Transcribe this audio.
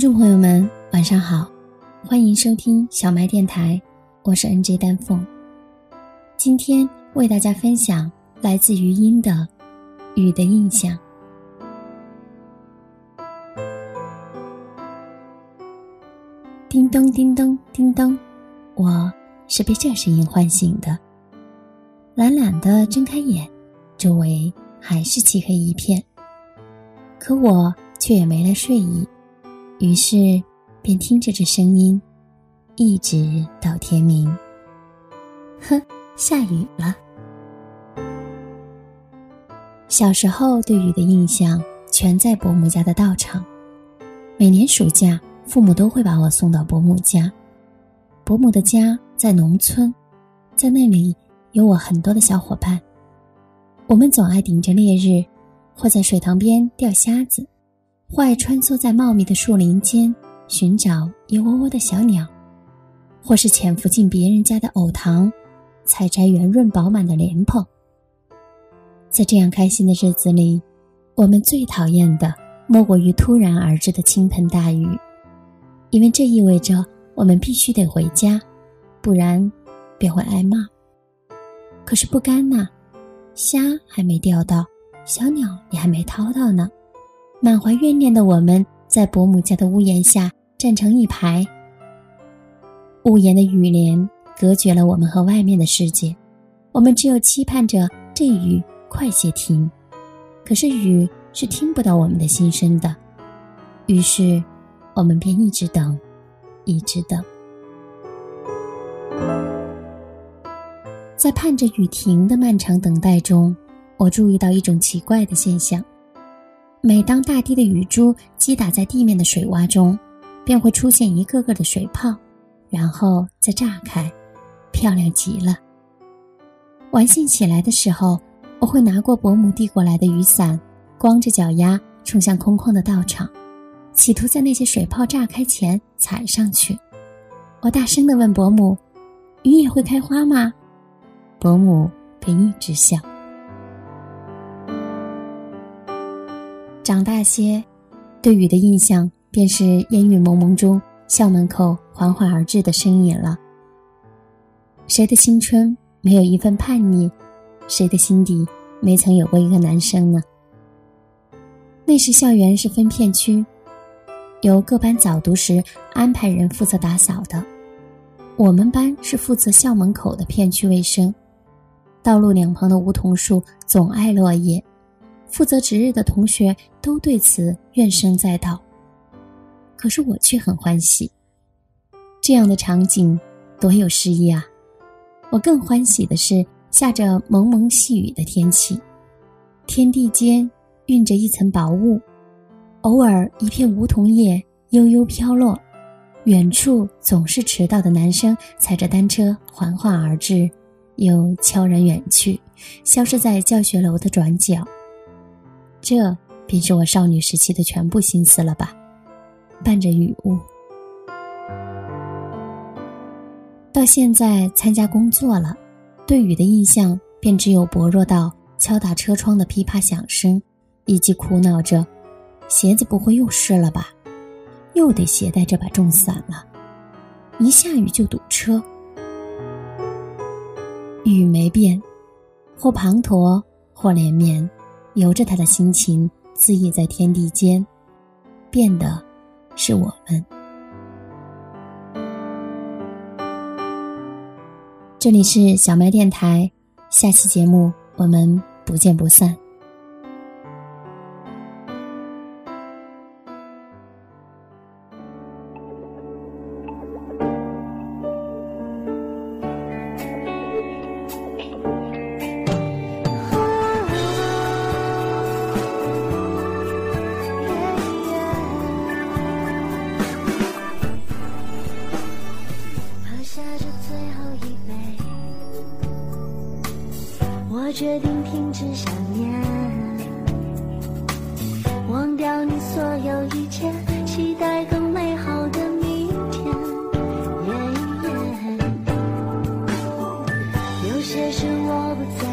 众朋友们，晚上好，欢迎收听小麦电台，我是 NJ 丹凤。今天为大家分享来自于音的《雨的印象》。叮咚叮咚叮咚，我是被这声音唤醒的。懒懒的睁开眼，周围还是漆黑一片，可我却也没了睡意。于是，便听着这声音，一直到天明。哼，下雨了。小时候对雨的印象，全在伯母家的道场。每年暑假，父母都会把我送到伯母家。伯母的家在农村，在那里有我很多的小伙伴。我们总爱顶着烈日，或在水塘边钓虾子。或穿梭在茂密的树林间寻找一窝窝的小鸟，或是潜伏进别人家的藕塘，采摘圆润饱满的莲蓬。在这样开心的日子里，我们最讨厌的莫过于突然而至的倾盆大雨，因为这意味着我们必须得回家，不然便会挨骂。可是不甘呐，虾还没钓到，小鸟也还没掏到呢。满怀怨念的我们，在伯母家的屋檐下站成一排。屋檐的雨帘隔绝了我们和外面的世界，我们只有期盼着这雨快些停。可是雨是听不到我们的心声的，于是我们便一直等，一直等。在盼着雨停的漫长等待中，我注意到一种奇怪的现象。每当大滴的雨珠击打在地面的水洼中，便会出现一个个的水泡，然后再炸开，漂亮极了。玩兴起来的时候，我会拿过伯母递过来的雨伞，光着脚丫冲向空旷的道场，企图在那些水泡炸开前踩上去。我大声地问伯母：“雨也会开花吗？”伯母便一直笑。长大些，对雨的印象便是烟雨蒙蒙中校门口缓缓而至的身影了。谁的青春没有一份叛逆？谁的心底没曾有过一个男生呢？那时校园是分片区，由各班早读时安排人负责打扫的。我们班是负责校门口的片区卫生，道路两旁的梧桐树总爱落叶。负责值日的同学都对此怨声载道，可是我却很欢喜。这样的场景多有诗意啊！我更欢喜的是下着蒙蒙细雨的天气，天地间蕴着一层薄雾，偶尔一片梧桐叶悠悠飘落，远处总是迟到的男生踩着单车缓缓而至，又悄然远去，消失在教学楼的转角。这便是我少女时期的全部心思了吧，伴着雨雾。到现在参加工作了，对雨的印象便只有薄弱到敲打车窗的噼啪响声，以及苦恼着鞋子不会又湿了吧，又得携带这把重伞了，一下雨就堵车。雨没变，或滂沱，或连绵。由着他的心情恣意在天地间，变的是我们。这里是小麦电台，下期节目我们不见不散。我决定停止想念忘掉你所有一切期待更美好的明天。耶耶有些事我不在